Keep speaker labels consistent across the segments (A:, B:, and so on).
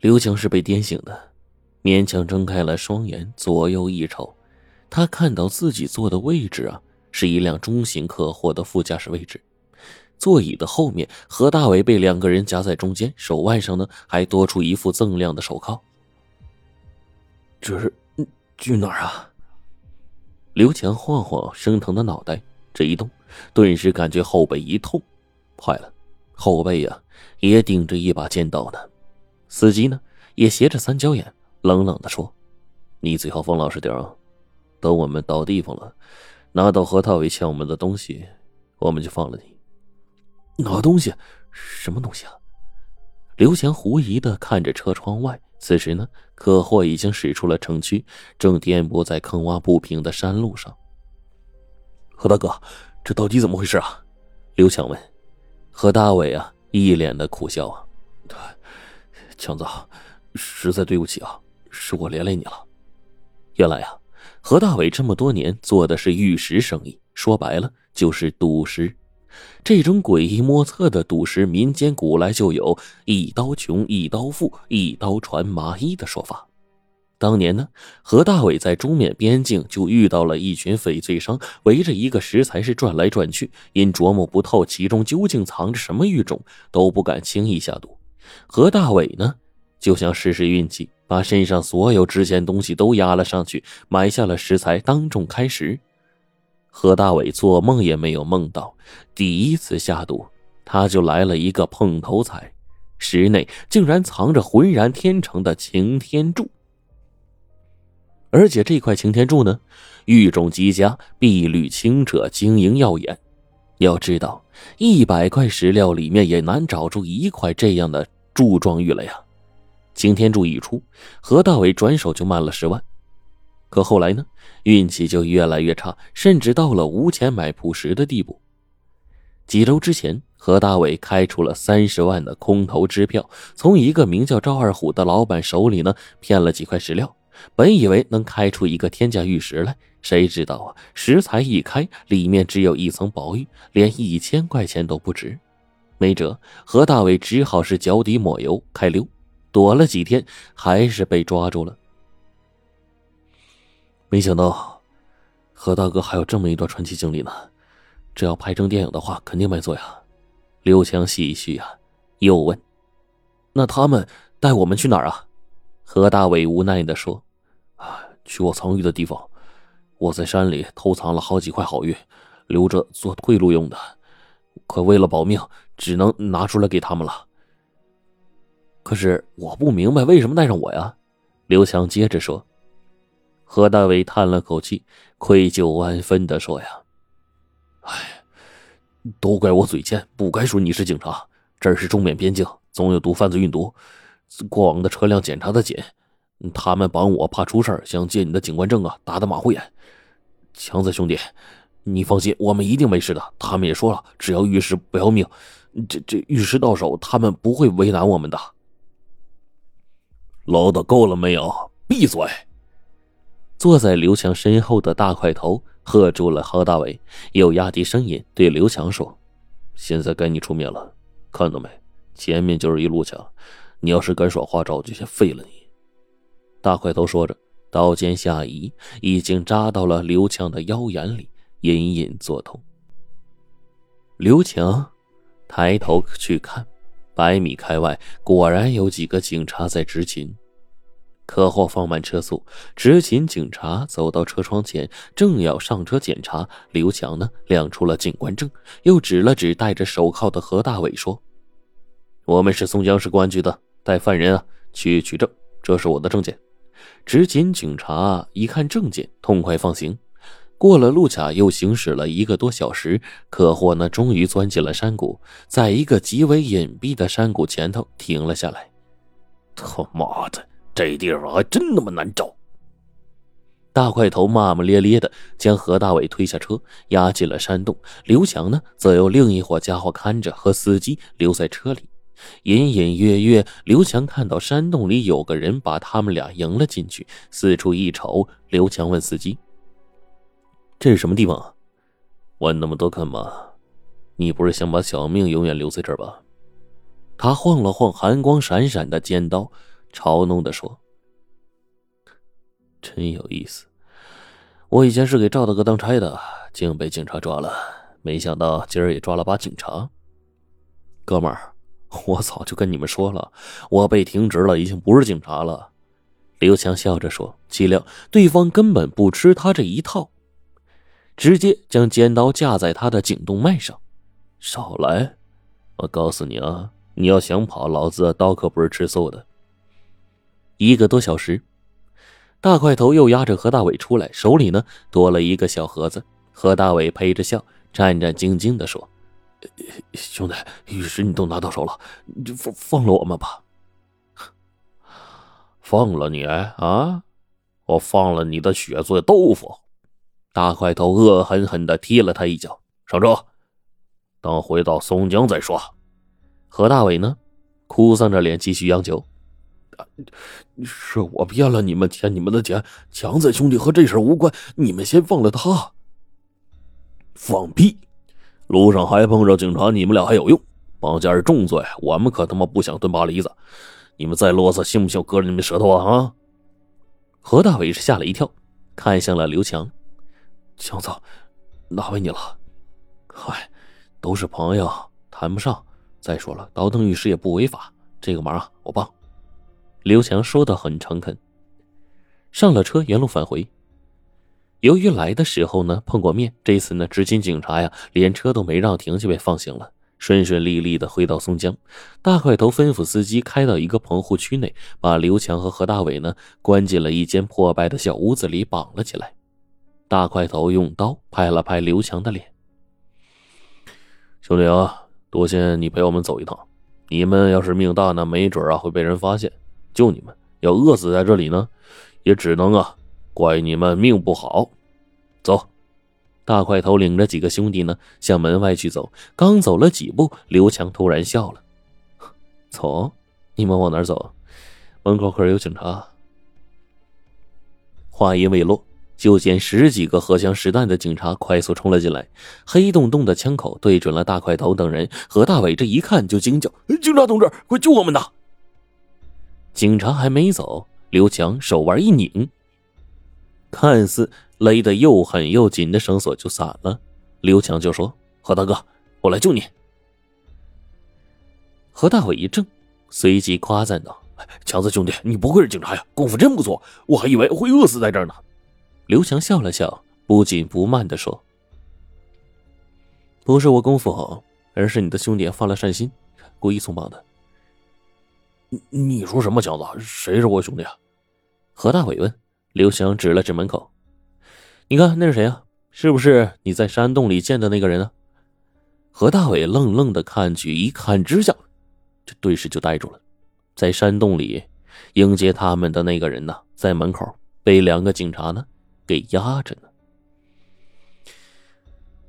A: 刘强是被颠醒的，勉强睁开了双眼，左右一瞅，他看到自己坐的位置啊，是一辆中型客货的副驾驶位置，座椅的后面，何大伟被两个人夹在中间，手腕上呢还多出一副锃亮的手铐。
B: 这是去哪儿啊？
A: 刘强晃晃生疼的脑袋，这一动，顿时感觉后背一痛，坏了，后背呀也顶着一把尖刀呢。司机呢，也斜着三角眼，冷冷的说：“你最好放老实点啊！等我们到地方了，拿到何大伟欠我们的东西，我们就放了你。”
B: 拿东西？什么东西啊？
A: 刘强狐疑的看着车窗外。此时呢，客货已经驶出了城区，正颠簸在坑洼不平的山路上。
B: 何大哥，这到底怎么回事啊？
A: 刘强问。何大伟啊，一脸的苦笑啊。
B: 强子，实在对不起啊，是我连累你了。
A: 原来啊，何大伟这么多年做的是玉石生意，说白了就是赌石。这种诡异莫测的赌石，民间古来就有一刀穷、一刀富、一刀传麻衣的说法。当年呢，何大伟在中缅边境就遇到了一群翡翠商，围着一个石材是转来转去，因琢磨不透其中究竟藏着什么玉种，都不敢轻易下赌。何大伟呢，就想试试运气，把身上所有值钱东西都押了上去，买下了石材，当众开石。何大伟做梦也没有梦到，第一次下赌，他就来了一个碰头彩，石内竟然藏着浑然天成的擎天柱，而且这块擎天柱呢，玉种极佳，碧绿清澈，晶莹耀眼。要知道，一百块石料里面也难找出一块这样的。柱状玉来呀！擎天柱一出，何大伟转手就卖了十万。可后来呢，运气就越来越差，甚至到了无钱买朴石的地步。几周之前，何大伟开出了三十万的空头支票，从一个名叫赵二虎的老板手里呢骗了几块石料，本以为能开出一个天价玉石来，谁知道啊，石材一开，里面只有一层薄玉，连一千块钱都不值。没辙，何大伟只好是脚底抹油开溜，躲了几天，还是被抓住了。
B: 没想到，何大哥还有这么一段传奇经历呢。这要拍成电影的话，肯定卖座呀。
A: 刘强唏嘘啊，又问：“
B: 那他们带我们去哪儿啊？”
A: 何大伟无奈的说：“，
B: 去我藏玉的地方。我在山里偷藏了好几块好玉，留着做退路用的。可为了保命。”只能拿出来给他们了。
A: 可是我不明白为什么带上我呀？刘强接着说。何大伟叹了口气，愧疚万分的说：“呀，
B: 哎，都怪我嘴贱，不该说你是警察。这儿是中缅边境，总有毒贩子运毒，过往的车辆检查的紧。他们帮我怕出事想借你的警官证啊，打打马虎眼。强子兄弟，你放心，我们一定没事的。他们也说了，只要玉石不要命。”这这玉石到手，他们不会为难我们的。
C: 唠叨够了没有？闭嘴！
A: 坐在刘强身后的大块头喝住了何大伟，又压低声音对刘强说：“现在该你出面了，看到没？前面就是一路墙，你要是敢耍花招，就先废了你。”大块头说着，刀尖下移，已经扎到了刘强的腰眼里，隐隐作痛。刘强。抬头去看，百米开外果然有几个警察在执勤。客货放慢车速，执勤警察走到车窗前，正要上车检查。刘强呢，亮出了警官证，又指了指戴着手铐的何大伟，说：“我们是松江市公安局的，带犯人啊去取证，这是我的证件。”执勤警察一看证件，痛快放行。过了路卡，又行驶了一个多小时，可货呢，终于钻进了山谷，在一个极为隐蔽的山谷前头停了下来。
C: 他妈的，这地方还真那么难找！
A: 大块头骂骂咧咧的将何大伟推下车，押进了山洞。刘强呢，则由另一伙家伙看着，和司机留在车里。隐隐约约，刘强看到山洞里有个人把他们俩迎了进去。四处一瞅，刘强问司机。这是什么地方啊？
C: 问那么多干嘛？你不是想把小命永远留在这儿吧？
A: 他晃了晃寒光闪闪的尖刀，嘲弄的说：“真有意思，我以前是给赵大哥当差的，竟被警察抓了。没想到今儿也抓了把警察。哥们儿，我早就跟你们说了，我被停职了，已经不是警察了。”刘强笑着说：“岂料对方根本不吃他这一套，直接将尖刀架在他的颈动脉上。少来！我告诉你啊，你要想跑，老子的刀可不是吃素的。”一个多小时，大块头又押着何大伟出来，手里呢多了一个小盒子。何大伟陪着笑，战战兢兢的说：“兄弟，玉石你都拿到手了，就放放了我们吧。”
B: 放了你啊！我放了你的血做豆腐！
A: 大块头恶狠狠的踢了他一脚，
B: 上车，等回到松江再说。
A: 何大伟呢，哭丧着脸继续央求：“
C: 是我骗了你们，欠你们的钱。强子兄弟和这事无关，你们先放了他。”
B: 放屁！路上还碰着警察，你们俩还有用？绑架是重罪，我们可他妈不想蹲巴黎子。你们再啰嗦，信不信我割了你们舌头啊？啊！
A: 何大伟是吓了一跳，看向了刘强，
C: 强子，难为你了。
A: 嗨，都是朋友，谈不上。再说了，倒腾玉石也不违法，这个忙啊，我帮。刘强说的很诚恳。上了车，原路返回。由于来的时候呢碰过面，这次呢执勤警察呀连车都没让停就被放行了。顺顺利利的回到松江，大块头吩咐司机开到一个棚户区内，把刘强和何大伟呢关进了一间破败的小屋子里，绑了起来。大块头用刀拍了拍刘强的脸：“
B: 兄弟啊，多谢你陪我们走一趟。你们要是命大呢，没准啊会被人发现，就你们；要饿死在这里呢，也只能啊怪你们命不好。走。”
A: 大块头领着几个兄弟呢，向门外去走。刚走了几步，刘强突然笑了：“走，你们往哪走？门口可是有警察。”话音未落，就见十几个荷枪实弹的警察快速冲了进来，黑洞洞的枪口对准了大块头等人。何大伟这一看就惊叫：“
C: 警察同志，快救我们呐！”
A: 警察还没走，刘强手腕一拧，看似……勒得又狠又紧的绳索就散了，刘强就说：“何大哥，我来救你。”何大伟一怔，随即夸赞道：“
C: 强子兄弟，你不愧是警察呀，功夫真不错，我还以为会饿死在这儿呢。”
A: 刘强笑了笑，不紧不慢的说：“不是我功夫好，而是你的兄弟发了善心，故意松绑的。”“
C: 你你说什么，强子？谁是我兄弟啊？”
A: 何大伟问。刘翔指了指门口。你看那是谁啊？是不是你在山洞里见的那个人啊？何大伟愣愣的看去，一看之下，这顿时就呆住了。在山洞里迎接他们的那个人呢，在门口被两个警察呢给压着呢。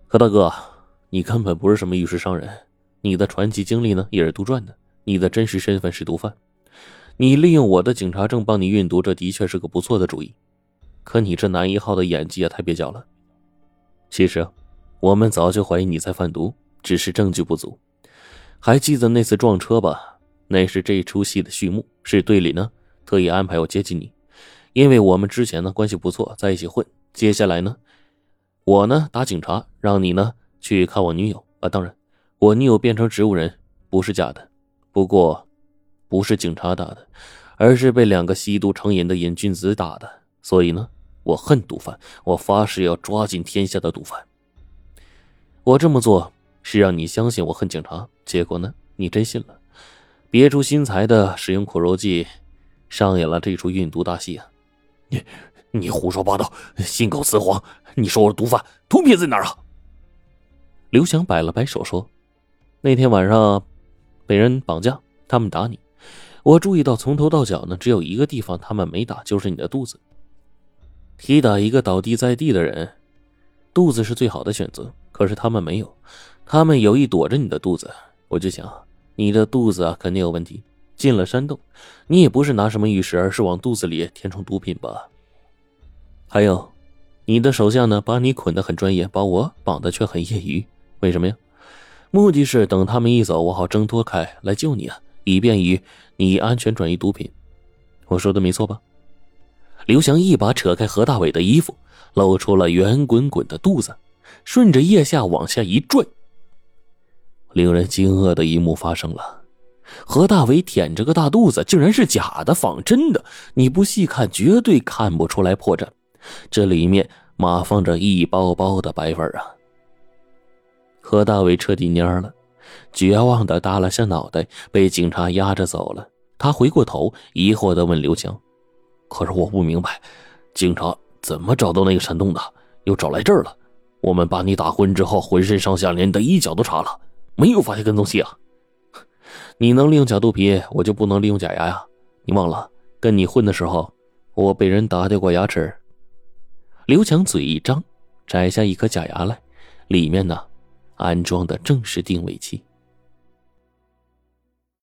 A: 何大哥，你根本不是什么玉石商人，你的传奇经历呢也是杜撰的，你的真实身份是毒贩。你利用我的警察证帮你运毒，这的确是个不错的主意。可你这男一号的演技也太蹩脚了。其实，我们早就怀疑你在贩毒，只是证据不足。还记得那次撞车吧？那是这出戏的序幕，是队里呢特意安排我接近你，因为我们之前呢关系不错，在一起混。接下来呢，我呢打警察，让你呢去看我女友啊。当然，我女友变成植物人不是假的，不过不是警察打的，而是被两个吸毒成瘾的瘾君子打的。所以呢，我恨毒贩，我发誓要抓尽天下的毒贩。我这么做是让你相信我恨警察，结果呢，你真信了，别出心裁的使用苦肉计，上演了这出运毒大戏啊！
C: 你你胡说八道，信口雌黄！你说我是毒贩，毒品在哪儿啊？
A: 刘翔摆了摆手说：“那天晚上被人绑架，他们打你，我注意到从头到脚呢，只有一个地方他们没打，就是你的肚子。”踢打一个倒地在地的人，肚子是最好的选择。可是他们没有，他们有意躲着你的肚子。我就想，你的肚子啊，肯定有问题。进了山洞，你也不是拿什么玉石，而是往肚子里填充毒品吧？还有，你的手下呢，把你捆得很专业，把我绑的却很业余。为什么呀？目的是等他们一走，我好挣脱开来救你啊，以便于你安全转移毒品。我说的没错吧？刘翔一把扯开何大伟的衣服，露出了圆滚滚的肚子，顺着腋下往下一拽。令人惊愕的一幕发生了：何大伟舔着个大肚子，竟然是假的，仿真的。你不细看，绝对看不出来破绽。这里面码放着一包包的白粉啊！何大伟彻底蔫了，绝望的耷拉下脑袋，被警察压着走了。他回过头，疑惑的问刘强。可是我不明白，警察怎么找到那个山洞的，又找来这儿了？我们把你打昏之后，浑身上下连你的衣角都查了，没有发现跟踪器啊！你能利用假肚皮，我就不能利用假牙呀？你忘了，跟你混的时候，我被人打掉过牙齿。刘强嘴一张，摘下一颗假牙来，里面呢，安装的正是定位器。